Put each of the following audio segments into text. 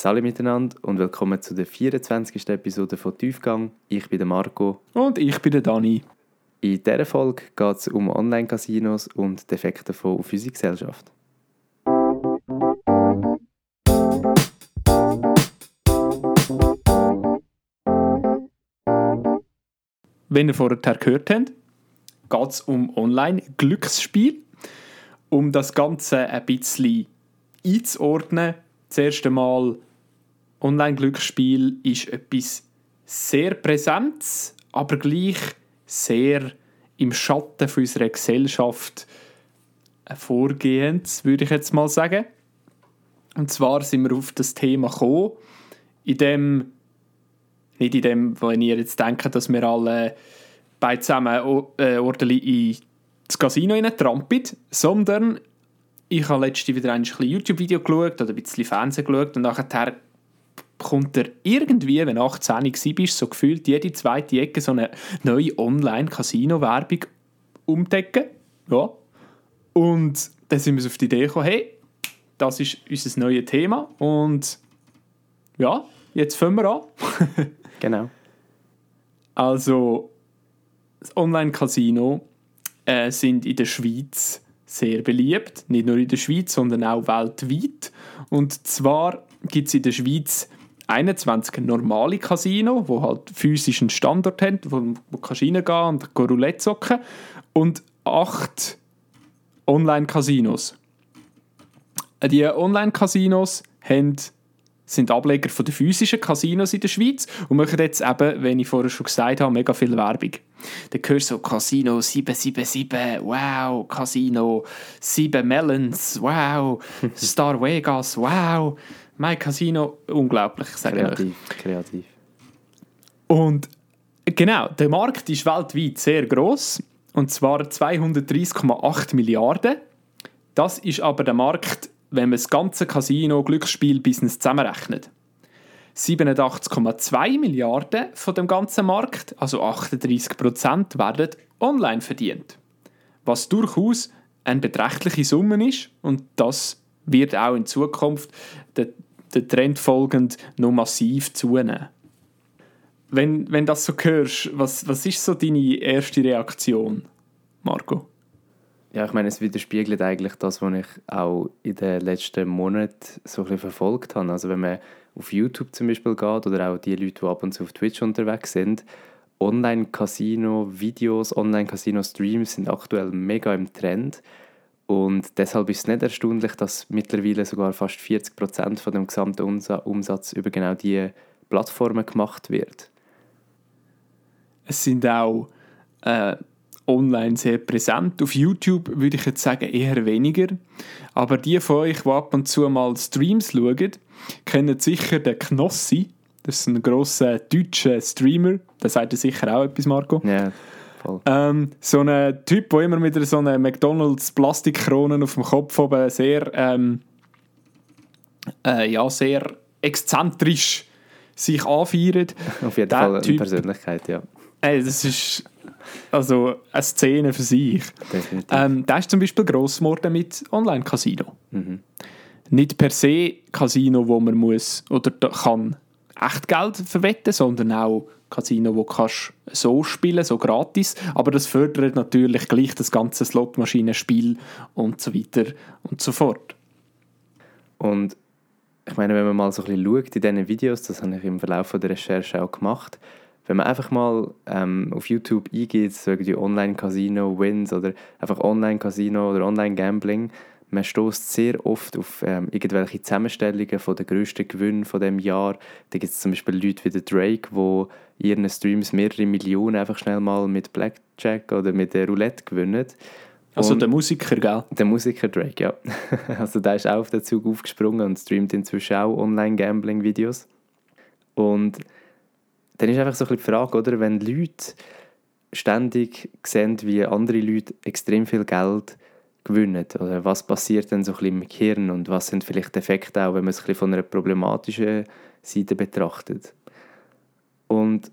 Salut miteinander und willkommen zu der 24. Episode von Tiefgang. Ich bin der Marco. Und ich bin der Dani. In dieser Folge geht es um Online-Casinos und die Effekte davon auf unsere Gesellschaft. Wenn ihr vorher gehört habt, geht es um Online-Glücksspiel. Um das Ganze ein bisschen einzuordnen, das erste Mal Online-Glücksspiel ist etwas sehr Präsentes, aber gleich sehr im Schatten von unserer Gesellschaft vorgehend, würde ich jetzt mal sagen. Und zwar sind wir auf das Thema gekommen, in dem, nicht in dem, wenn ihr jetzt denkt, dass wir alle beide zusammen äh, ordentlich ins Casino trampeln, sondern ich habe letztens wieder ein YouTube-Video geschaut oder ein bisschen Fernsehen geschaut und nachher kommt er irgendwie, wenn du 18 bist, so gefühlt jede zweite Ecke so eine neue Online-Casino-Werbung umdecken. Ja. Und dann sind wir auf die Idee gekommen, hey, das ist unser neues Thema und ja, jetzt fangen wir an. genau. Also, das Online-Casino äh, sind in der Schweiz sehr beliebt, nicht nur in der Schweiz, sondern auch weltweit. Und zwar gibt es in der Schweiz 21 normale Casino, wo halt physischen Standort haben, wo du reingehen und Roulette zocken und acht Online-Casinos. Die Online-Casinos sind Ableger von den physischen Casinos in der Schweiz und machen jetzt eben, wie ich vorher schon gesagt habe, mega viel Werbung. Dann hörst du so Casino 777, wow, Casino 7 Melons, wow, Star Vegas, wow, mein Casino, unglaublich, sage Kreativ, ich. kreativ. Und genau, der Markt ist weltweit sehr groß und zwar 230,8 Milliarden. Das ist aber der Markt wenn man das ganze Casino-Glücksspiel-Business zusammenrechnet. 87,2 Milliarden von dem ganzen Markt, also 38 Prozent, werden online verdient. Was durchaus eine beträchtliche Summe ist und das wird auch in Zukunft der, der Trend folgend noch massiv zunehmen. Wenn, wenn das so hörst, was, was ist so deine erste Reaktion, Marco? Ja, ich meine, es widerspiegelt eigentlich das, was ich auch in den letzten Monaten so ein bisschen verfolgt habe. Also wenn man auf YouTube zum Beispiel geht oder auch die Leute, die ab und zu auf Twitch unterwegs sind, Online-Casino-Videos, Online-Casino-Streams sind aktuell mega im Trend. Und deshalb ist es nicht erstaunlich, dass mittlerweile sogar fast 40% von dem gesamten Umsatz über genau diese Plattformen gemacht wird. Es sind auch äh, online sehr präsent. Auf YouTube würde ich jetzt sagen eher weniger. Aber die von euch, die ab und zu mal Streams schauen, kennen sicher den Knossi. Das ist ein grosser deutscher Streamer. Da sagt er sicher auch etwas, Marco. Ja. Ähm, so ein Typ, der immer mit so einer McDonalds Plastikkronen auf dem Kopf oben sehr, ähm, äh, ja, sehr exzentrisch sich anfeiert. Auf jeden Fall eine typ, Persönlichkeit, ja. Ey, das ist also eine Szene für sich. Ähm, der ist zum Beispiel gross geworden mit Online-Casino. Mhm. Nicht per se Casino, wo man muss oder kann echt Geld verwetten, sondern auch Casino, wo kannst so spielen, so gratis. Aber das fördert natürlich gleich das ganze Slotmaschinenspiel und so weiter und so fort. Und ich meine, wenn man mal so ein bisschen schaut in diesen Videos, das habe ich im Verlauf der Recherche auch gemacht, wenn man einfach mal ähm, auf YouTube eingeht, so irgendwie Online-Casino-Wins oder einfach Online-Casino oder Online-Gambling, man stößt sehr oft auf ähm, irgendwelche Zusammenstellungen von den grössten Gewinnen von dem Jahr. Da gibt es zum Beispiel Leute wie der Drake, wo ihren Streams mehrere Millionen einfach schnell mal mit Blackjack oder mit der Roulette gewinnen. Also der Musiker, gell? Der Musiker Drake, ja. also der ist auch auf den Zug aufgesprungen und streamt inzwischen auch Online-Gambling-Videos. Und dann ist einfach so ein bisschen die Frage, oder, wenn Leute ständig sehen, wie andere Leute extrem viel Geld gewinnen, oder was passiert dann so ein bisschen im Gehirn und was sind vielleicht Effekte auch, wenn man es ein bisschen von einer problematischen Seite betrachtet. Und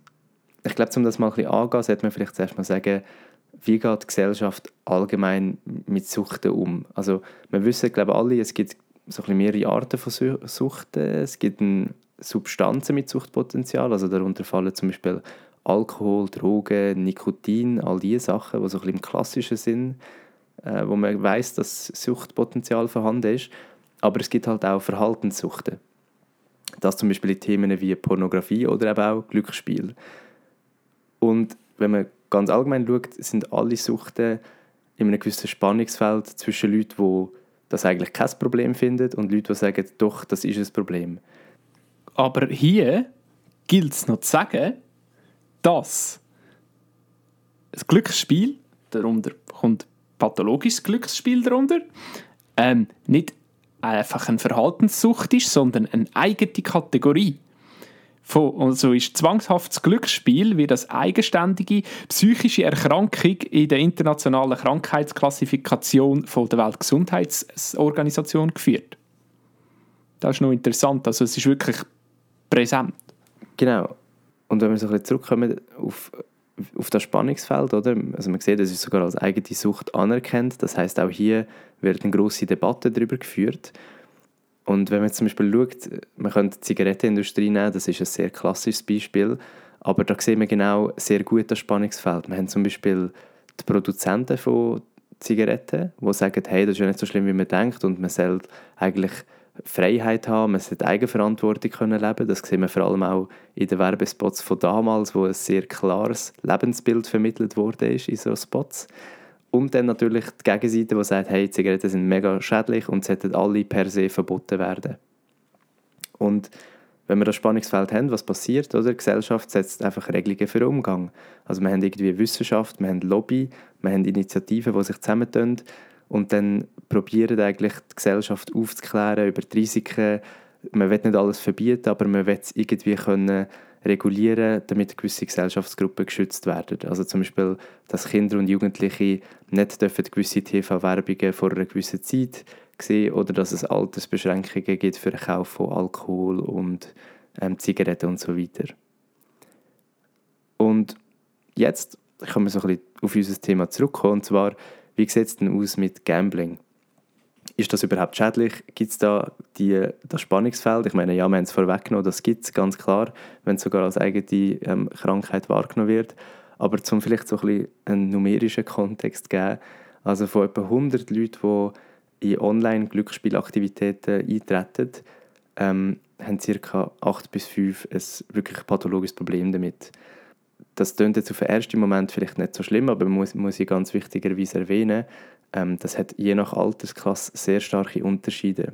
ich glaube, um das mal ein bisschen anzugehen, sollte man vielleicht zuerst mal sagen, wie geht die Gesellschaft allgemein mit Suchten um? Also wir wissen, glaube alle, es gibt so ein bisschen mehrere Arten von Suchten. Es gibt Substanzen mit Suchtpotenzial, also darunter fallen zum Beispiel Alkohol, Drogen, Nikotin, all diese Sachen, die so ein bisschen im klassischen Sinn, äh, wo man weiß, dass Suchtpotenzial vorhanden ist. Aber es gibt halt auch Verhaltenssuchten. Das zum Beispiel in Themen wie Pornografie oder eben auch Glücksspiel. Und wenn man ganz allgemein schaut, sind alle Suchten in einem gewissen Spannungsfeld zwischen Leuten, die das eigentlich kein Problem finden und Leuten, die sagen, doch, das ist ein Problem. Aber hier gilt es noch zu sagen, dass das Glücksspiel, darunter kommt pathologisches Glücksspiel darunter, ähm, nicht einfach eine Verhaltenssucht ist, sondern eine eigene Kategorie. Von, also ist zwangshaftes Glücksspiel wie das eigenständige psychische Erkrankung in der internationalen Krankheitsklassifikation von der Weltgesundheitsorganisation geführt. Das ist noch interessant, also es ist wirklich präsent. Genau. Und wenn wir so ein bisschen zurückkommen auf, auf das Spannungsfeld, oder? Also man sieht, es ist sogar als eigene Sucht anerkannt. Das heißt auch hier wird eine große Debatte darüber geführt. Und wenn man jetzt zum Beispiel schaut, man könnte die Zigarettenindustrie nehmen, das ist ein sehr klassisches Beispiel, aber da sehen wir genau sehr gut das Spannungsfeld. Wir haben zum Beispiel die Produzenten von Zigaretten, die sagen, hey, das ist ja nicht so schlimm, wie man denkt und man soll eigentlich Freiheit haben, man sollte Eigenverantwortung können leben. Das sehen wir vor allem auch in den Werbespots von damals, wo ein sehr klares Lebensbild vermittelt wurde in so Spots. Und dann natürlich die Gegenseite, die sagt, hey, Zigaretten sind mega schädlich und sollten alle per se verboten werden. Und wenn wir das Spannungsfeld haben, was passiert? Oder? Die Gesellschaft setzt einfach Regelungen für den Umgang. Also wir haben irgendwie Wissenschaft, wir haben Lobby, wir haben Initiativen, die sich zusammentun und dann probieren eigentlich die Gesellschaft aufzuklären über die Risiken. Man will nicht alles verbieten, aber man will es irgendwie können regulieren, damit gewisse Gesellschaftsgruppen geschützt werden. Also zum Beispiel, dass Kinder und Jugendliche nicht dürfen gewisse TV-Werbungen vor einer gewissen Zeit sehen oder dass es Altersbeschränkungen gibt für den Kauf von Alkohol und ähm, Zigaretten und so weiter. Und jetzt können wir so ein bisschen auf unser Thema zurückkommen, und zwar, wie sieht es denn aus mit Gambling? Ist das überhaupt schädlich? Gibt es da die, das Spannungsfeld? Ich meine, ja, wir haben es vorweggenommen, das gibt es ganz klar, wenn es sogar als eigene ähm, Krankheit wahrgenommen wird. Aber zum vielleicht so ein bisschen einen numerischen Kontext geben, also von etwa 100 Leuten, die in Online-Glücksspielaktivitäten eintreten, ähm, haben ca. 8 bis 5 ein wirklich pathologisches Problem damit. Das klingt jetzt auf den ersten Moment vielleicht nicht so schlimm, aber man muss, muss ich ganz wichtigerweise erwähnen, ähm, das hat je nach Altersklasse sehr starke Unterschiede.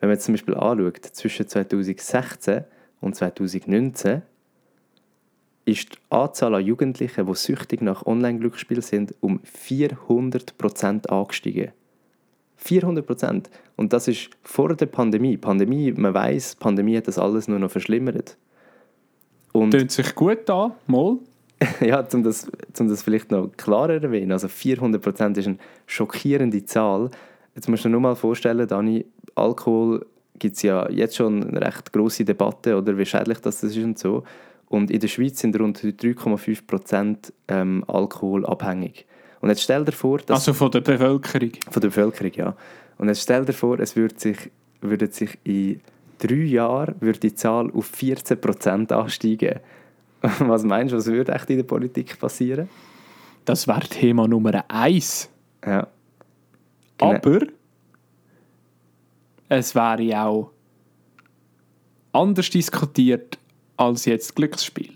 Wenn man jetzt zum Beispiel anschaut, zwischen 2016 und 2019 ist die Anzahl an Jugendlichen, die süchtig nach Online-Glücksspielen sind, um 400% angestiegen. 400%. Und das ist vor der Pandemie. Pandemie, man weiß, Pandemie hat das alles nur noch verschlimmert. Und Tönt sich gut an, mal. ja, um das, um das vielleicht noch klarer zu erwähnen, also 400% ist eine schockierende Zahl. Jetzt musst du dir nur mal vorstellen, Dani, Alkohol gibt es ja jetzt schon eine recht grosse Debatte, oder wie schädlich das ist und so. Und in der Schweiz sind rund 3,5% ähm, alkoholabhängig. Und jetzt stell dir vor, dass... Also von der Bevölkerung? Von der Bevölkerung, ja. Und jetzt stell dir vor, es würde sich, würde sich in drei Jahren würde die Zahl auf 14% ansteigen. Was meinst du, was würde echt in der Politik passieren? Das wäre Thema Nummer eins. Ja. Genau. Aber es wäre auch anders diskutiert als jetzt Glücksspiel.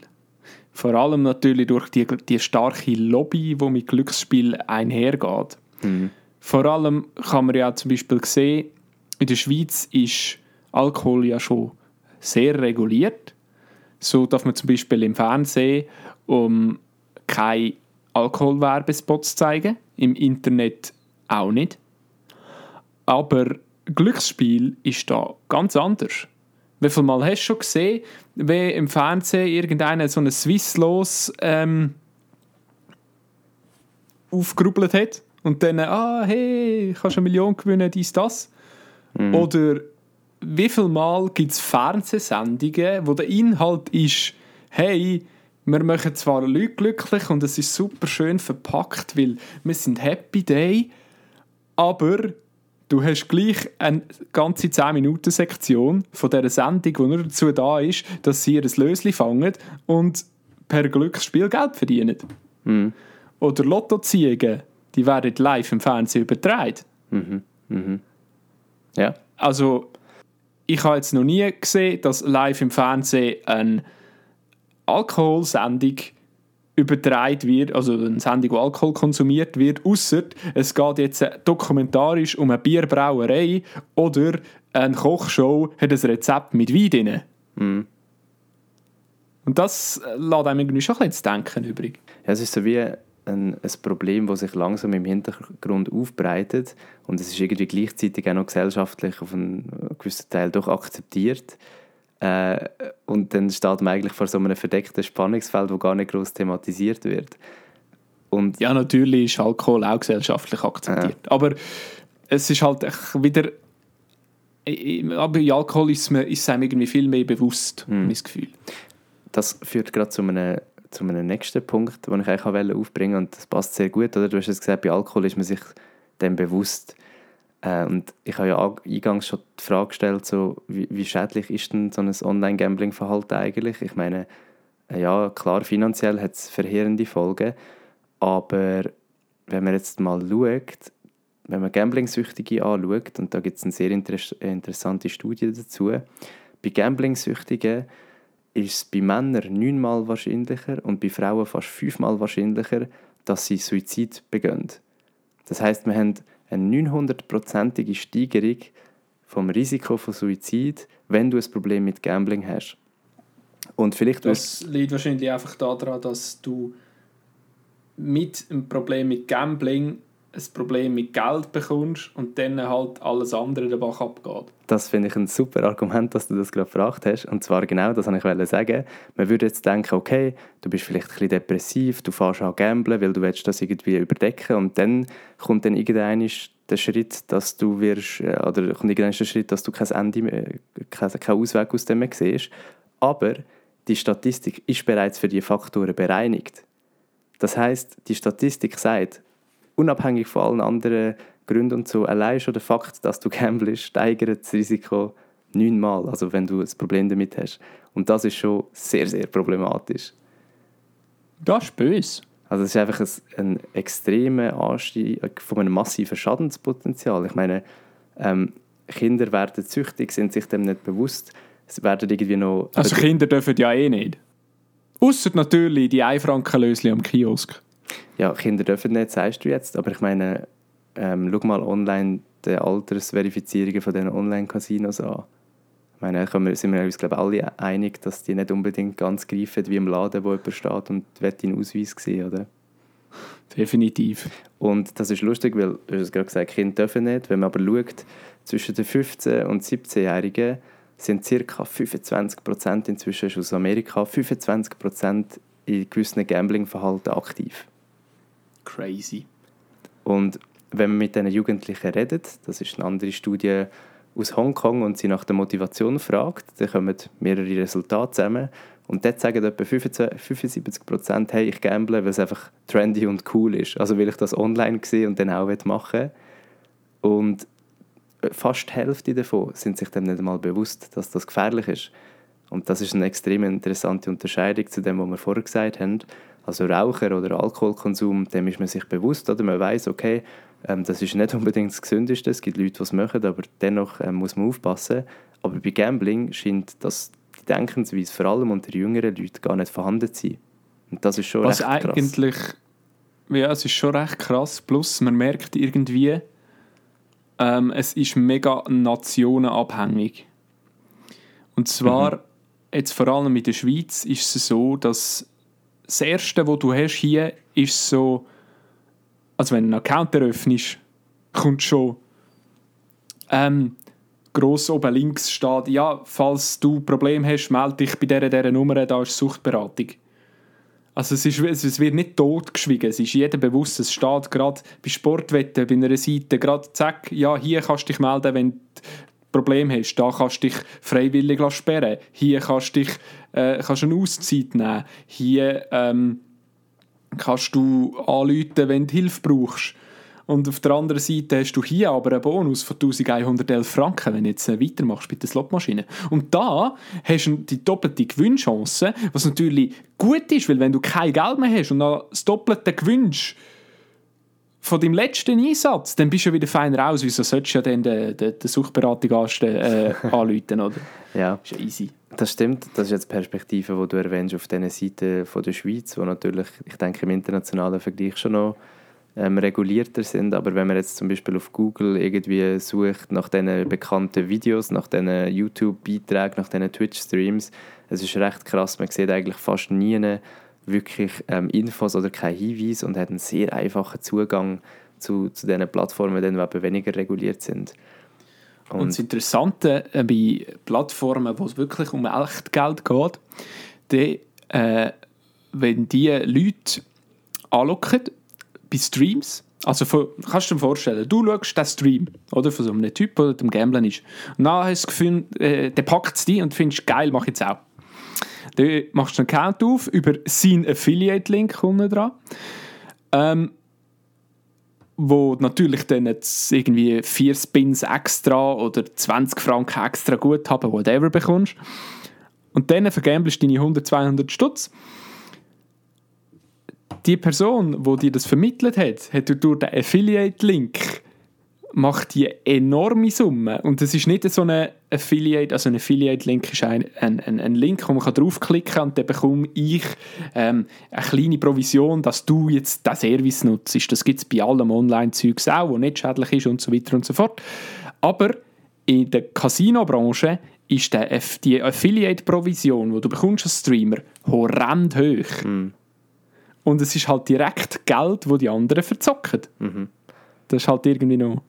Vor allem natürlich durch die, die starke Lobby, die mit Glücksspiel einhergeht. Mhm. Vor allem kann man ja zum Beispiel sehen, in der Schweiz ist Alkohol ja schon sehr reguliert. So darf man zum Beispiel im Fernsehen um keine Alkoholwerbespots zeigen, im Internet auch nicht. Aber Glücksspiel ist da ganz anders. Wie viel Mal hast du schon gesehen, wie im Fernsehen irgendeiner so ein Swisslos ähm, aufgerubbelt hat und dann, ah, hey, kannst eine Million gewinnen, dies, das. Mhm. Oder wie viel Mal gibt es Fernsehsendungen, wo der Inhalt ist, hey, wir machen zwar Leute glücklich und es ist super schön verpackt, weil wir sind Happy Day, aber du hast gleich eine ganze 10-Minuten-Sektion von dieser Sendung, die nur dazu da ist, dass sie ihr Lösli fangen und per Glücksspiel Geld verdienen. Mhm. Oder Lottoziehungen, die werden live im Fernsehen übertragen. Mhm. Mhm. Ja. Also, ich habe jetzt noch nie gesehen, dass live im Fernsehen eine Alkoholsendung übertragen wird, also eine Sendung, wo Alkohol konsumiert wird, außer es geht jetzt dokumentarisch um eine Bierbrauerei oder eine Kochshow hat ein Rezept mit Wein drin. Mhm. Und das äh, lässt einem irgendwie schon ein bisschen zu denken übrig. Ja, es ist so wie ein, ein Problem, das sich langsam im Hintergrund aufbreitet und es ist irgendwie gleichzeitig auch noch gesellschaftlich auf einen gewissen Teil doch akzeptiert. Äh, und dann steht man eigentlich vor so einem verdeckten Spannungsfeld, wo gar nicht groß thematisiert wird. Und Ja, natürlich ist Alkohol auch gesellschaftlich akzeptiert. Aber es ist halt wieder. Aber bei Alkohol ist, es einem irgendwie viel mehr bewusst, mein Gefühl. das führt gerade zu einem, zu einem nächsten Punkt, den ich eigentlich aufbringen wollte. Und das passt sehr gut, oder? Du hast es gesagt, bei Alkohol ist man sich dem bewusst. Äh, und ich habe ja an- eingangs schon die Frage gestellt, so, wie, wie schädlich ist denn so ein Online-Gambling-Verhalten eigentlich? Ich meine, äh, ja, klar, finanziell hat es verheerende Folgen, aber wenn man jetzt mal schaut, wenn man Gambling-Süchtige anschaut, und da gibt es eine sehr interess interessante Studie dazu, bei Gambling-Süchtigen ist es bei Männern neunmal wahrscheinlicher und bei Frauen fast fünfmal wahrscheinlicher, dass sie Suizid begehen. Das heißt, wir haben eine 900-prozentige Steigerung vom Risiko von Suizid, wenn du ein Problem mit Gambling hast. Und vielleicht Das liegt wahrscheinlich einfach daran, dass du mit einem Problem mit Gambling ein Problem mit Geld bekommst und dann halt alles andere den Bach abgeht. Das finde ich ein super Argument, dass du das gerade gefragt hast. Und zwar genau das wollte ich sagen. Man würde jetzt denken, okay, du bist vielleicht ein bisschen depressiv, du fährst an gamblen, weil du willst das irgendwie überdecken und dann kommt dann irgendwann der Schritt, dass du wirst, äh, oder kommt der Schritt, dass du kein Ende mehr, keinen Ausweg aus dem mehr siehst. Aber die Statistik ist bereits für die Faktoren bereinigt. Das heißt, die Statistik sagt, unabhängig von allen anderen Gründen und so, allein schon der Fakt, dass du gamblest, steigert das Risiko neunmal, also wenn du ein Problem damit hast. Und das ist schon sehr, sehr problematisch. Das ist böse. Also es ist einfach ein, ein extremer Anstieg von einem massiven Schadenspotenzial. Ich meine, ähm, Kinder werden süchtig, sind sich dem nicht bewusst. Sie werden irgendwie noch... Also Kinder dürfen ja eh nicht. Ausser natürlich die 1 Franken am Kiosk. Ja, Kinder dürfen nicht, sagst du jetzt, aber ich meine, ähm, schau mal online die Altersverifizierungen von diesen Online-Casinos an. Ich meine, können wir- sind wir uns glaube alle einig, dass die nicht unbedingt ganz greifen wie im Laden, wo jemand steht und will deinen Ausweis sehen, oder? Definitiv. Und das ist lustig, weil du hast es gerade gesagt, Kinder dürfen nicht. Wenn man aber schaut, zwischen den 15- und 17-Jährigen sind ca. 25% inzwischen aus Amerika, 25% in gewissen Gambling-Verhalten aktiv. Crazy. Und wenn man mit diesen Jugendlichen redet, das ist eine andere Studie aus Hongkong und sie nach der Motivation fragt, dann kommen mehrere Resultate zusammen und dort sagen etwa 25 75 hey, ich gamble, weil es einfach trendy und cool ist. Also weil ich das online sehe und dann auch machen will. Und fast die Hälfte davon sind sich dem nicht einmal bewusst, dass das gefährlich ist. Und das ist eine extrem interessante Unterscheidung zu dem, was wir vorher gesagt haben. Also Raucher oder Alkoholkonsum, dem ist man sich bewusst, oder man weiß, okay, ähm, das ist nicht unbedingt das Gesündeste, es gibt Leute, die es machen, aber dennoch ähm, muss man aufpassen. Aber bei Gambling scheint das die Denkensweise vor allem unter jüngeren Leuten gar nicht vorhanden zu sein. Und das ist schon Was recht krass. eigentlich, ja, es ist schon recht krass. Plus, man merkt irgendwie, ähm, es ist mega nationenabhängig. Und zwar, jetzt vor allem in der Schweiz, ist es so, dass das Erste, was du hast hier, ist so, also wenn du einen Account eröffnest, kommt schon ähm, gross oben links steht, ja, falls du Probleme hast, melde dich bei dieser, dieser Nummer, da ist Suchtberatung. Also es, ist, es wird nicht totgeschwiegen, es ist jedem bewusst, es steht gerade bei Sportwetten, bei einer Seite, gerade zack, ja, hier kannst du dich melden, wenn du Probleme hast, da kannst du dich freiwillig sperren, hier kannst du dich, äh, kannst eine Auszeit nehmen, hier ähm, kannst du anrufen, wenn du Hilfe brauchst. Und auf der anderen Seite hast du hier aber einen Bonus von 1111 Franken, wenn du jetzt äh, weitermachst bei der Slotmaschine. Und da hast du die doppelte Gewinnchance, was natürlich gut ist, weil wenn du kein Geld mehr hast und noch das doppelte gewinnst von deinem letzten Einsatz, dann bist du wieder feiner aus. Wieso solltest du ja dann den, den, den Suchberatung äh, anrufen, oder? Ja. Ist ja easy. Das stimmt, das ist jetzt die Perspektive, die du erwähnst auf diesen Seiten von der Schweiz, wo natürlich, ich denke, im internationalen Vergleich schon noch ähm, regulierter sind. Aber wenn man jetzt zum Beispiel auf Google irgendwie sucht nach diesen bekannten Videos, nach diesen YouTube-Beiträgen, nach diesen Twitch-Streams, es ist recht krass, man sieht eigentlich fast nie wirklich ähm, Infos oder keinen Hinweis und hat einen sehr einfachen Zugang zu, zu diesen Plattformen, die eben weniger reguliert sind. Und, und das Interessante äh, bei Plattformen, wo es wirklich um echt Geld geht, die, äh, wenn die Leute anlocken bei Streams, also von, kannst du dir vorstellen, du schaust den Stream oder, von so einem Typ, der am Gamblen ist. Und dann hast du das Gefühl, äh, der packt es dich und findest, geil, mach ich jetzt auch. Dann machst du einen Account auf über seinen Affiliate-Link unten dran. Ähm, wo natürlich dann jetzt irgendwie 4 Spins extra oder 20 Franken extra gut haben, whatever bekommst. Und dann vergamblest du deine 100, 200 Stutz die Person, die dir das vermittelt hat, hat durch den Affiliate-Link macht die enorme Summe. Und das ist nicht so ein Affiliate, also ein Affiliate-Link ist ein, ein, ein, ein, Link, wo man draufklicken kann und dann bekomme ich ähm, eine kleine Provision, dass du jetzt diesen Service nutzt. Das gibt es bei allem Online-Zeugs auch, wo nicht schädlich ist und so weiter und so fort. Aber in der Casino-Branche ist der, die Affiliate-Provision, die du bekommst als Streamer, horrend hoch. Mm. Und es ist halt direkt Geld, das die anderen verzocken. Mhm. Das ist halt irgendwie noch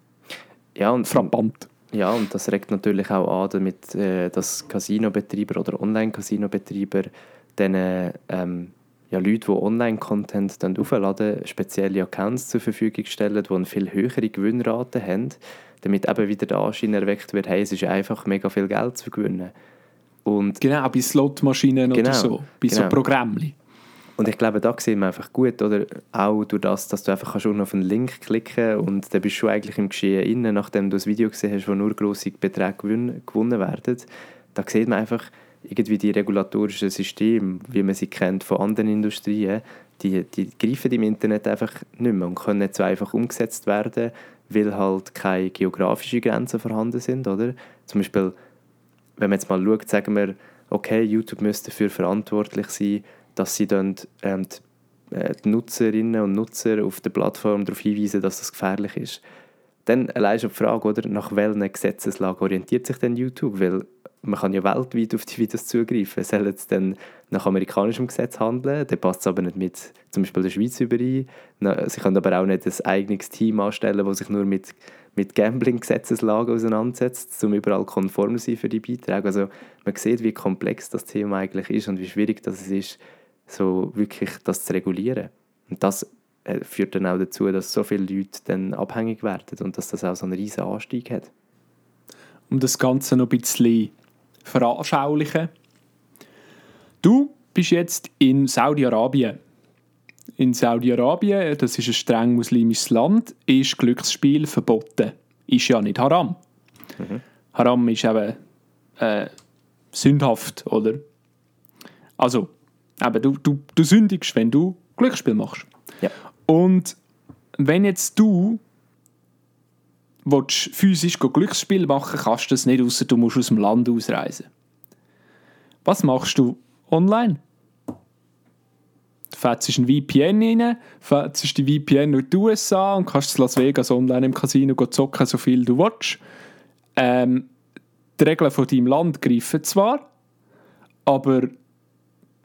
ja, und, frappant. Ja, und das regt natürlich auch an, damit äh, dass Casino-Betreiber oder Online-Casino-Betreiber den ähm, ja, Leute, die Online-Content aufladen, spezielle Accounts zur Verfügung stellen, die eine viel höhere Gewinnrate haben, damit eben wieder der Anschein erweckt wird, hey, es ist einfach mega viel Geld zu gewinnen. Und genau, bei Slotmaschinen genau, oder so, bei genau. so Programmen. Und ich glaube, da sieht man einfach gut, oder? Auch durch das, dass du einfach kannst auf einen Link klicken und dann bist du schon eigentlich im Geschehen inne, nachdem du das Video gesehen hast, wo nur grosse Beträge gewonnen werden. Da sieht man einfach irgendwie die regulatorischen Systeme, wie man sie kennt von anderen Industrien, die, die greifen im Internet einfach nicht mehr und können nicht so einfach umgesetzt werden, weil halt keine geografischen Grenzen vorhanden sind, oder? Zum Beispiel, wenn man jetzt mal schaut, sagen wir, okay, YouTube müsste dafür verantwortlich sein, dass sie dann ähm, die, äh, die, Nutzerinnen und Nutzer auf der Plattform darauf hinweisen, dass das gefährlich ist. Dann allein schon die Frage, oder, nach welcher Gesetzeslage orientiert sich denn YouTube? Weil man kann ja weltweit auf die Videos zugreifen. Soll es dann nach amerikanischem Gesetz handeln? Dann passt es aber nicht mit zum Beispiel der Schweiz überein. Sie können aber auch nicht ein eigenes Team anstellen, das sich nur mit, mit Gambling-Gesetzeslagen auseinandersetzt, um überall konform zu sein für die Beiträge. Also man sieht, wie komplex das Thema eigentlich ist und wie schwierig das ist, so wirklich das zu regulieren. Und das äh, führt dann auch dazu, dass so viele Leute dann abhängig werden und dass das auch so einen riesen Anstieg hat. Um das Ganze noch ein bisschen veranschaulichen. Du bist jetzt in Saudi-Arabien. In Saudi-Arabien, das ist ein streng muslimisches Land, ist Glücksspiel verboten. Ist ja nicht Haram. Mhm. Haram ist eben äh, sündhaft, oder? Also, aber du, du, du sündigst, wenn du Glücksspiel machst. Ja. Und wenn jetzt du willst, physisch Glücksspiel machen kannst du das nicht, außer du musst aus dem Land ausreisen. Was machst du online? Du fährst ein VPN rein, fährst die VPN durch die USA und kannst in Las Vegas online im Casino zocken, so viel du willst. Ähm, die Regeln von deinem Land greifen zwar, aber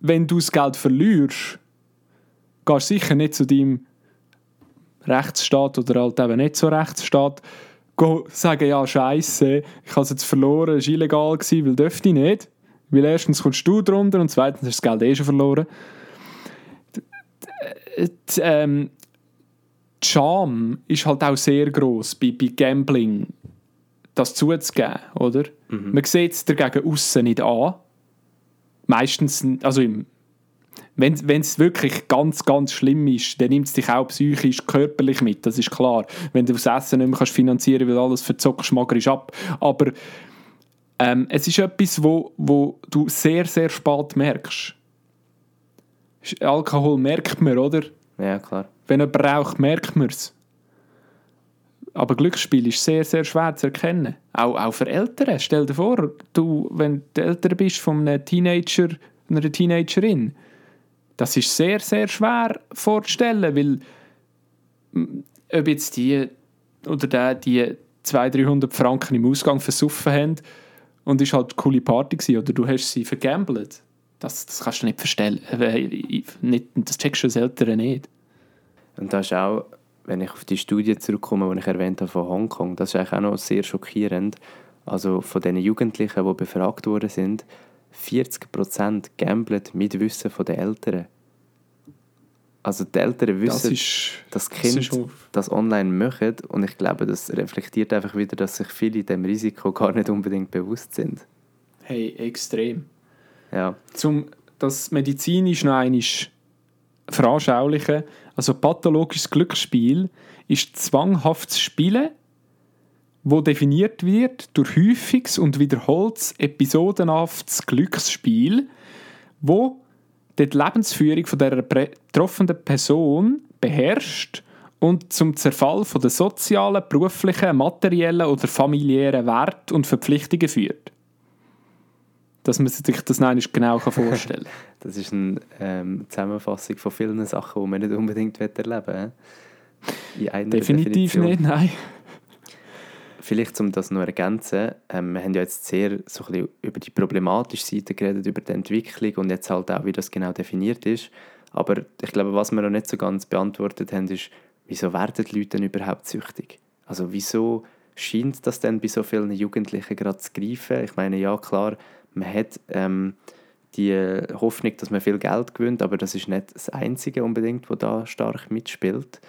wenn du das Geld verlierst, gehst du sicher nicht zu deinem Rechtsstaat oder halt eben nicht so Rechtsstaat sagen, ja, scheiße, ich habe es jetzt verloren, es war illegal, gewesen, weil dürfte ich nicht. Weil erstens kommst du drunter und zweitens hast du das Geld eh schon verloren. Die, ähm, die Scham ist halt auch sehr gross bei, bei Gambling, das zuzugeben, oder? Mhm. Man sieht es dagegen außen nicht an, meistens, also im, wenn es wirklich ganz, ganz schlimm ist, dann nimmt es dich auch psychisch, körperlich mit, das ist klar. Wenn du das Essen nicht mehr kannst finanzieren kannst, weil alles verzockst, ist ab. Aber ähm, es ist etwas, wo, wo du sehr, sehr spät merkst. Alkohol merkt man, oder? Ja, klar. Wenn jemand raucht, merkt man es. Aber Glücksspiel ist sehr, sehr schwer zu erkennen. Auch, auch für Eltern. Stell dir vor, du, wenn du Eltern bist von einem Teenager, einer Teenagerin, das ist sehr, sehr schwer vorzustellen, weil ob jetzt die oder der die 200, 300 Franken im Ausgang versuffen haben und es war halt eine coole Party gewesen, oder du hast sie vergambelt. Das, das kannst du nicht verstellen. Äh, das checkst du als Eltern nicht. Und das ist auch, wenn ich auf die Studie zurückkomme, die ich erwähnt habe von Hongkong, das ist eigentlich auch noch sehr schockierend. Also von den Jugendlichen, die befragt worden sind, 40% gamblen mit Wissen der Eltern. Also die Eltern wissen, das, ist, das Kind das, das online möchte und ich glaube, das reflektiert einfach wieder, dass sich viele dem Risiko gar nicht unbedingt bewusst sind. Hey, extrem. Ja. Zum das medizinisch noch einmal veranschaulichen, also pathologisches Glücksspiel ist zwanghaftes Spielen wo definiert wird durch häufiges und wiederholtes episodenhaftes Glücksspiel, wo die Lebensführung von der betroffenen Person beherrscht und zum Zerfall von der sozialen, beruflichen, materiellen oder familiären Wert und Verpflichtungen führt. Dass man sich das nicht genau vorstellen kann. das ist eine ähm, Zusammenfassung von vielen Sachen, die man nicht unbedingt erleben will. Definitiv Definition. nicht, nein. Vielleicht, um das noch zu ergänzen, ähm, wir haben ja jetzt sehr so ein bisschen über die problematische Seite geredet, über die Entwicklung und jetzt halt auch, wie das genau definiert ist. Aber ich glaube, was wir noch nicht so ganz beantwortet haben, ist, wieso werden die Leute denn überhaupt süchtig? Also wieso scheint das denn bei so vielen Jugendlichen gerade zu greifen? Ich meine, ja klar, man hat ähm, die Hoffnung, dass man viel Geld gewinnt, aber das ist nicht das Einzige unbedingt, was da stark mitspielt.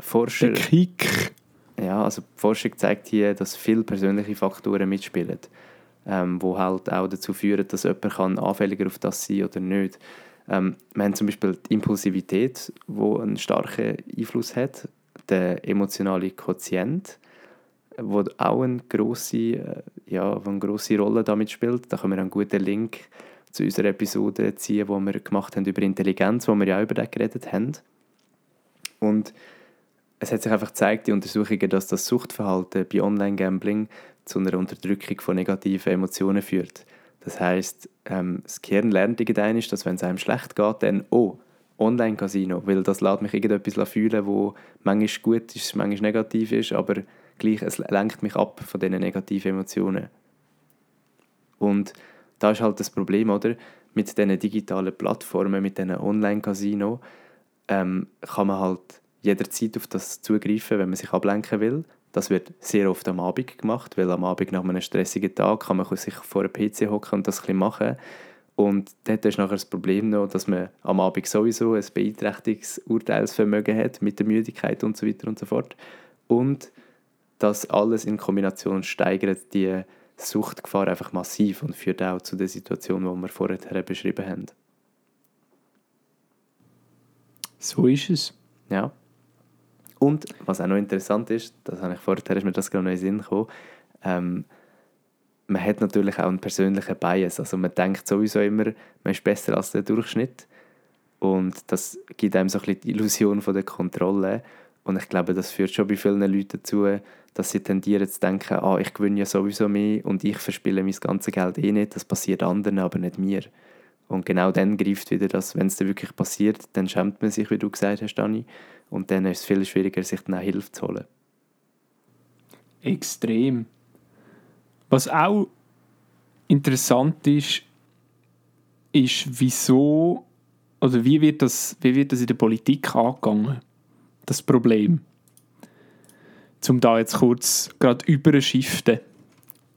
Forscher, Der Kick ja, also die Forschung zeigt hier, dass viele persönliche Faktoren mitspielen, ähm, wo halt auch dazu führen, dass jemand kann anfälliger auf das sein oder nicht. Ähm, wir haben zum Beispiel die Impulsivität, wo einen starken Einfluss hat, der emotionale Quotient, wo auch eine grosse, äh, ja, eine grosse Rolle damit spielt. Da können wir einen guten Link zu unserer Episode ziehen, die wir gemacht haben über Intelligenz, wo wir ja über das geredet haben. Und es hat sich einfach gezeigt, die Untersuchungen, dass das Suchtverhalten bei Online-Gambling zu einer Unterdrückung von negativen Emotionen führt. Das heißt, ähm, das Gehirn lernt irgendwann, dass wenn es einem schlecht geht, dann «Oh, Online-Casino», weil das lässt mich irgendetwas fühlen, wo manchmal gut ist, manchmal negativ ist, aber gleich, es lenkt mich ab von diesen negativen Emotionen. Und da ist halt das Problem, oder? Mit diesen digitalen Plattformen, mit diesen Online-Casino ähm, kann man halt jederzeit auf das zugreifen, wenn man sich ablenken will. Das wird sehr oft am Abend gemacht, weil am Abend nach einem stressigen Tag kann man sich vor einem PC hocken und das ein machen. Und dort ist nachher das Problem noch, dass man am Abend sowieso ein beeinträchtigtes Urteilsvermögen hat mit der Müdigkeit und so weiter und so fort. Und das alles in Kombination steigert die Suchtgefahr einfach massiv und führt auch zu der Situation, die wir vorher beschrieben haben. So ist es. Ja. Und was auch noch interessant ist, das habe ich vorher, ist mir das gerade noch in den Sinn gekommen, ähm, man hat natürlich auch einen persönlichen Bias. Also man denkt sowieso immer, man ist besser als der Durchschnitt. Und das gibt einem so ein bisschen die Illusion von der Kontrolle. Und ich glaube, das führt schon bei vielen Leuten dazu, dass sie tendieren zu denken, ah, ich gewinne ja sowieso mehr und ich verspiele mein ganzes Geld eh nicht. Das passiert anderen, aber nicht mir. Und genau dann greift wieder das, wenn es dann wirklich passiert, dann schämt man sich, wie du gesagt hast, Dani. Und dann ist es viel schwieriger, sich dann auch Hilfe zu holen. Extrem. Was auch interessant ist, ist, wieso oder wie wird das, wie wird das in der Politik angegangen, das Problem? Um da jetzt kurz gerade überschiften.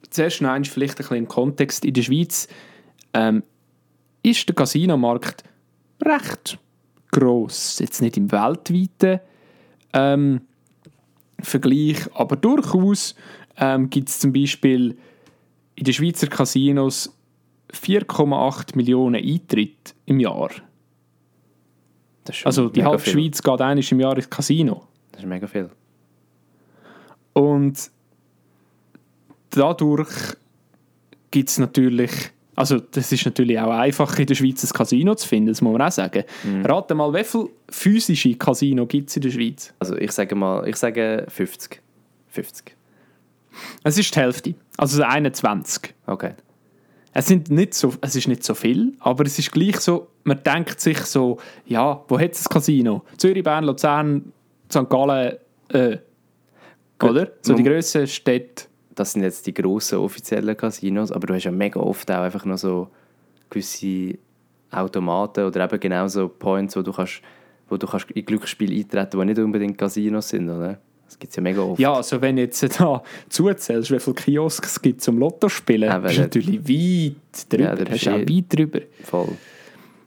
Zuerst noch vielleicht ein bisschen im Kontext. In der Schweiz ähm, ist der Casinomarkt recht gross. Jetzt nicht im weltweiten ähm, Vergleich, aber durchaus ähm, gibt es zum Beispiel in den Schweizer Casinos 4,8 Millionen Eintritte im Jahr. Also die halbe viel. Schweiz geht einmal im Jahr ins Casino. Das ist mega viel. Und dadurch gibt es natürlich, also das ist natürlich auch einfach in der Schweiz ein Casino zu finden, das muss man auch sagen. Mhm. Rate mal, wie viele physische Casino gibt es in der Schweiz? Also ich sage mal, ich sage 50. 50. Es ist die Hälfte, also 21. Okay. Es, sind nicht so, es ist nicht so viel, aber es ist gleich so, man denkt sich so, ja, wo hat es ein Casino? Zürich, Bern, Luzern, St. Gallen, äh, oder? So die grössten Städte. Das sind jetzt die grossen offiziellen Casinos, aber du hast ja mega oft auch einfach noch so gewisse Automaten oder eben genau so Points, wo du kannst, wo du kannst in Glücksspiele eintreten, die nicht unbedingt Casinos sind, oder? Gibt es ja mega oft. Ja, also wenn jetzt da zuzählst, wie viele Kiosks es gibt zum Lottospielen, Ja, bist du natürlich weit drüber. Ja, da bist du auch eh- weit drüber. Voll.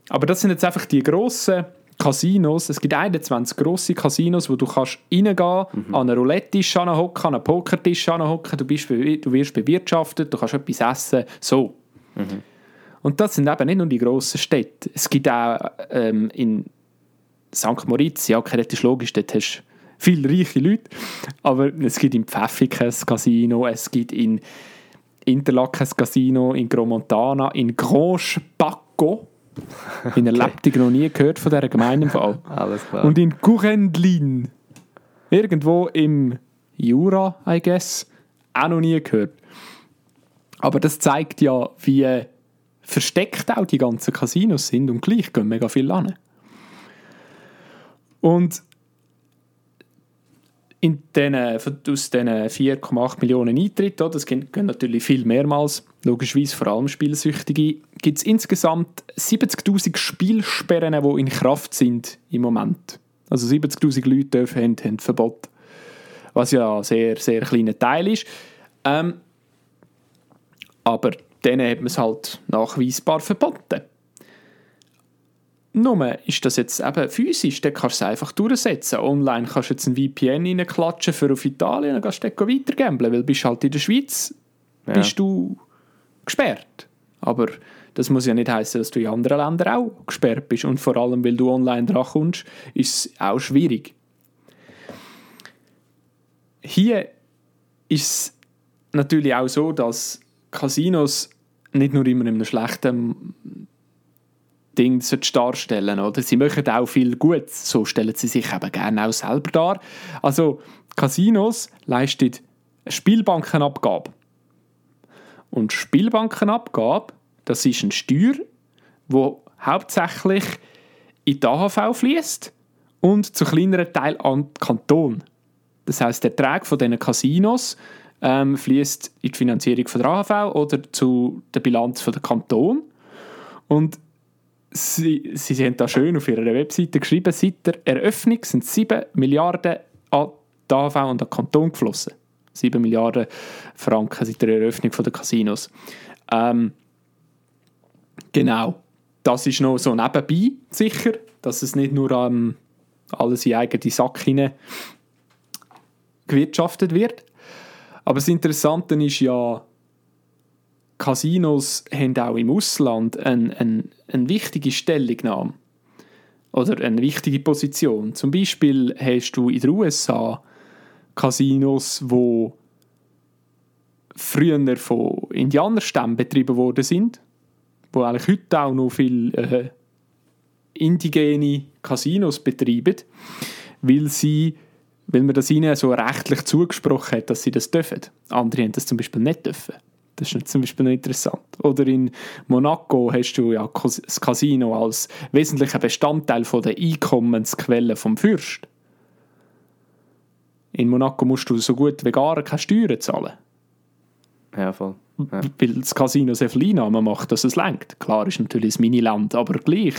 Aber das sind jetzt einfach die grossen Casinos. Es gibt 21 grosse Casinos, wo du kannst reingehen, Mhm. an einen Roulette-Tisch hocken, an einen Pokertisch hocken, du, bist, du wirst bewirtschaftet, du kannst etwas essen, so. Mhm. Und das sind eben nicht nur die grossen Städte. Es gibt auch ähm, in St. Moritz, ja, okay, das ist logisch, dort hast du viele reiche Leute, aber es gibt in Pfäffiken ein Casino, es gibt in Interlaken ein Casino, in Gromontana, in Grand Spacco. In der Leipzig noch nie gehört von dieser Gemeinde. Alles klar. Und in Gurendlin, irgendwo im Jura, I guess, auch noch nie gehört. Aber das zeigt ja, wie versteckt auch die ganzen Casinos sind und gleich gehen mega viel an. Und in den, aus diesen 4,8 Millionen Eintritten, das gehen natürlich viel mehrmals, logischerweise vor allem Spielsüchtige, gibt es insgesamt 70'000 Spielsperren, die in Kraft sind im Moment. Also 70'000 Leute dürfen, haben, haben Verbot. Was ja ein sehr, sehr kleiner Teil ist. Ähm, aber denen hat man es halt nachweisbar verboten. Nur ist das jetzt eben physisch, dann kannst du es einfach durchsetzen. Online kannst du jetzt ein VPN reinklatschen für auf Italien, dann kannst du dort weiter gamblen, weil bist halt in der Schweiz Ja. bist du gesperrt. Aber das muss ja nicht heißen, dass du in anderen Ländern auch gesperrt bist. Und vor allem, weil du online dran kommst, ist es auch schwierig. Hier ist es natürlich auch so, dass Casinos nicht nur immer in einem schlechten Ding darstellen oder Sie machen auch viel Gutes, so stellen sie sich eben gerne auch selber dar. Also Casinos leisten Spielbankenabgabe. Und Spielbankenabgabe, das ist eine Steuer, wo hauptsächlich in die AHV fließt und zu kleineren Teil an den Kanton. Das heißt, der Ertrag von diesen Casinos ähm, fließt in die Finanzierung von der AHV oder zu der Bilanz von der Kanton. Und sie, sie haben da schön auf ihrer Webseite geschrieben, seit der Eröffnung sind 7 Milliarden an die AHV und an den Kanton geflossen. 7 Milliarden Franken seit der Eröffnung der Casinos. Ähm, genau. Das ist noch so nebenbei sicher, dass es nicht nur ähm, alles in eigene Sack hinein gewirtschaftet wird. Aber das Interessante ist ja, Casinos haben auch im Ausland eine, eine, eine wichtige Stellungnahme oder eine wichtige Position. Zum Beispiel hast du in den USA Casinos, wo früher von Indianerstämmen betrieben worden sind, wo eigentlich heute auch noch viele äh, indigene Casinos betreiben, weil sie weil man das ihnen so rechtlich zugesprochen hat, dass sie das dürfen. Andere haben das zum Beispiel nicht dürfen. Das ist zum Beispiel noch interessant. Oder in Monaco hast du ja das Casino als wesentlicher Bestandteil von der Einkommensquelle vom Fürst. In Monaco musst du so gut wie gar keine Steuern zahlen. Ja, voll. Ja. Weil das Casino sehr viele Einnahmen macht, dass es lenkt. Klar ist natürlich ein Miniland, aber gleich.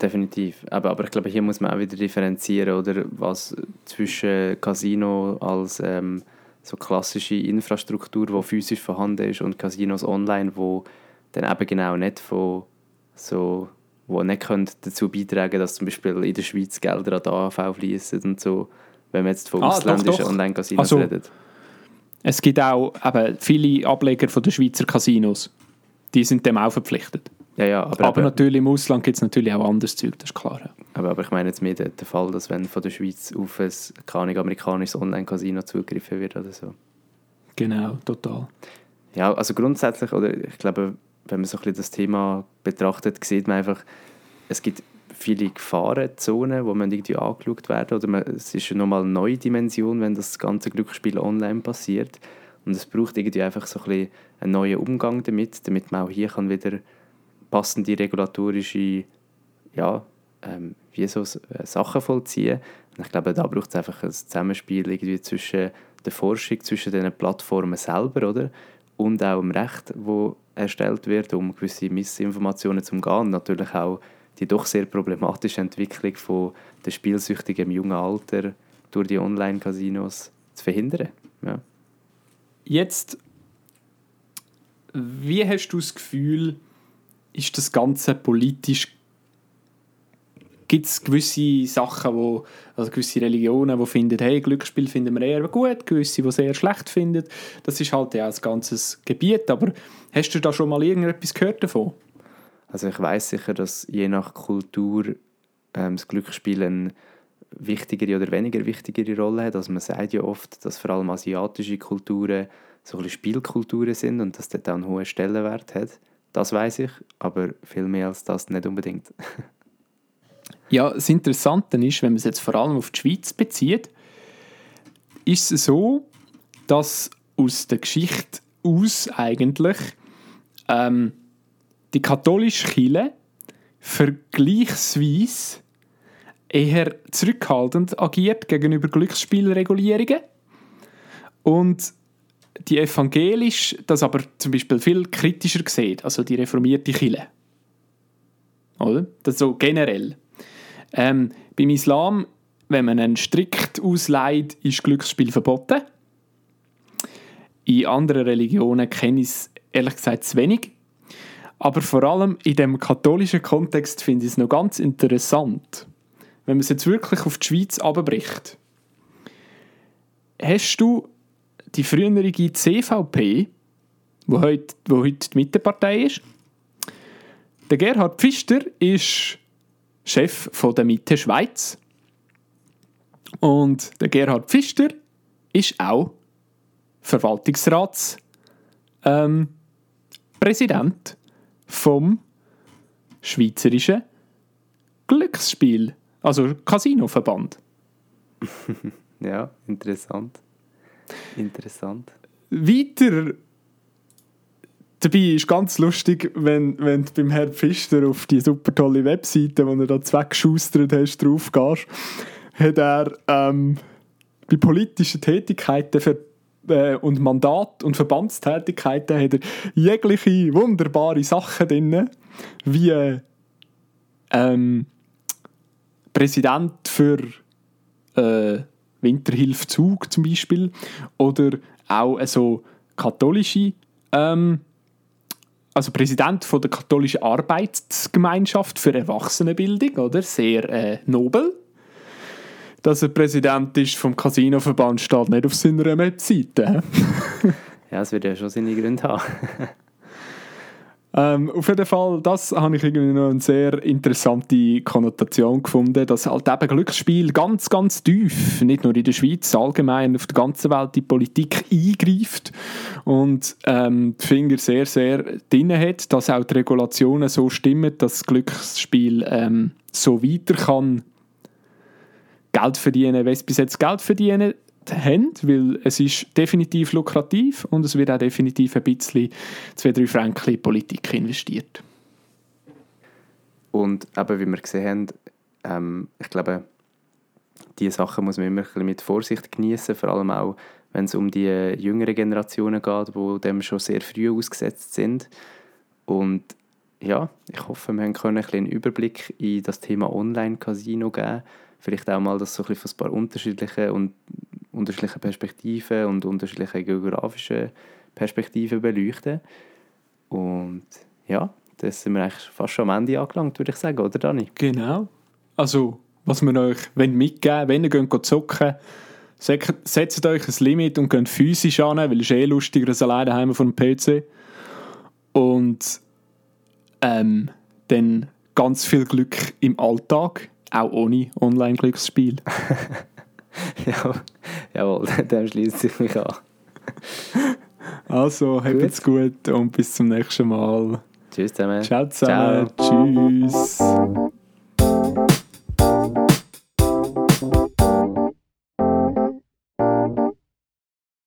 Definitiv. Aber, aber ich glaube, hier muss man auch wieder differenzieren, oder? Was zwischen Casino als ähm, so klassische Infrastruktur, die physisch vorhanden ist, und Casinos online, wo dann eben genau nicht von so wo nicht können dazu beitragen dass zum Beispiel in der Schweiz Gelder an die AHV fließen und so, wenn wir jetzt von Ah, ausländischen. Online-Casinos Also, reden. Es gibt auch eben viele Ableger von den Schweizer Casinos. Die sind dem auch verpflichtet. Ja, ja, aber, Aber eben, natürlich im Ausland gibt es natürlich auch anderes Zeug, das ist klar. Aber, aber ich meine jetzt mehr den, den Fall, dass wenn von der Schweiz auf ein keine amerikanisches Online-Casino zugegriffen wird oder so. Genau, total. Ja, also grundsätzlich, oder ich glaube, wenn man so ein bisschen das Thema betrachtet, sieht man einfach, es gibt viele Gefahrenzonen, wo man irgendwie angeschaut werden. Oder man, es ist nochmal eine neue Dimension, wenn das ganze Glücksspiel online passiert. Und es braucht irgendwie einfach so ein bisschen einen neuen Umgang damit, damit man auch hier kann wieder passende regulatorische ja, ähm, wie so äh, Sachen vollziehen. Und ich glaube, da braucht es einfach ein Zusammenspiel irgendwie zwischen der Forschung, zwischen den Plattformen selber, oder? Und auch dem Recht, wo erstellt wird, um gewisse Missinformationen zu umgehen. natürlich auch die doch sehr problematische Entwicklung von der Spielsüchtigen im jungen Alter durch die Online-Casinos zu verhindern. Ja. Jetzt, wie hast du das Gefühl, ist das Ganze politisch gibt es gewisse Sachen, wo, also gewisse Religionen, die finden, hey, Glücksspiel finden wir eher gut, gewisse, die sehr schlecht finden. Das ist halt ja ein ganzes Gebiet, aber hast du da schon mal irgendetwas gehört davon? Also ich weiß sicher, dass je nach Kultur ähm, das Glücksspiel eine wichtigere oder weniger wichtigere Rolle hat. Also man sagt ja oft, dass vor allem asiatische Kulturen so ein Spielkulturen sind und dass das auch einen hohen Stellenwert hat. Das weiß ich, aber viel mehr als das nicht unbedingt. ja, das Interessante ist, wenn man es jetzt vor allem auf die Schweiz bezieht, ist es so, dass aus der Geschichte aus eigentlich ähm, die katholische Kirche vergleichsweise eher zurückhaltend agiert gegenüber Glücksspielregulierungen und die evangelisch das aber zum Beispiel viel kritischer sieht, also die reformierte Kirche. Oder? Das so generell. Ähm, beim Islam, wenn man einen strikt ausleiht, ist Glücksspiel verboten. In anderen Religionen kenne ich es ehrlich gesagt zu wenig. Aber vor allem in dem katholischen Kontext finde ich es noch ganz interessant, wenn man es jetzt wirklich auf die Schweiz abbricht. Hast du die frühere CVP, wo heute, wo heute die Mittepartei ist? Der Gerhard Pfister ist Chef von der Mitte Schweiz. Und der Gerhard Pfister ist auch Verwaltungsratspräsident ähm, vom Schweizerischen Glücksspiel, also Casinoverband. ja, interessant. Interessant. Weiter dabei ist ganz lustig, wenn, wenn du beim Herrn Pfister auf die super tolle Webseite, die er da zweckgeschustert hast, drauf gehst, hat er ähm, bei politischen Tätigkeiten für äh, und Mandat- und Verbandstätigkeiten hat er jegliche wunderbare Sachen drin, wie ähm, Präsident für äh, Winterhilfzug zum Beispiel oder auch also katholische ähm, also Präsident von der katholischen Arbeitsgemeinschaft für Erwachsenenbildung, oder? Sehr äh, nobel. Dass er Präsident ist vom Casinoverband steht nicht auf seiner Webseite. ja, es wird ja schon seine Gründe haben. Ähm, auf jeden Fall, das habe ich irgendwie noch eine sehr interessante Konnotation gefunden, dass halt eben Glücksspiel ganz, ganz tief, nicht nur in der Schweiz, allgemein auf der ganzen Welt die Politik eingreift und ähm, die Finger sehr, sehr drin hat, dass auch die Regulationen so stimmen, dass das Glücksspiel ähm, so weiter kann Geld verdienen, wie es bis jetzt Geld verdienen haben, weil es ist definitiv lukrativ und es wird auch definitiv ein bisschen zwei, drei Franken in Politik investiert. Und eben, wie wir gesehen haben, ähm, ich glaube, diese Sachen muss man immer ein bisschen mit Vorsicht genießen, vor allem auch, wenn es um die jüngeren Generationen geht, die dem schon sehr früh ausgesetzt sind. Und ja, ich hoffe, wir können einen Überblick in das Thema Online-Casino geben. Vielleicht auch mal das so ein bisschen von ein paar unterschiedlichen und unterschiedliche Perspektiven und unterschiedliche geografische Perspektiven beleuchten. Und ja, das sind wir eigentlich fast schon am Ende angelangt, würde ich sagen, oder Dani? Genau. Also, was wir euch mitgeben wenn ihr geht zocken setzt euch ein Limit und geht physisch an, weil es eh lustiger als alleine daheim von dem PC. Und ähm, dann ganz viel Glück im Alltag Auch ohne Online-Glücksspiel. ja, jawohl, dem schließt sich mich an. Also, habt's gut und bis zum nächsten Mal. Tschüss zusammen. Ciao zusammen. Tschüss.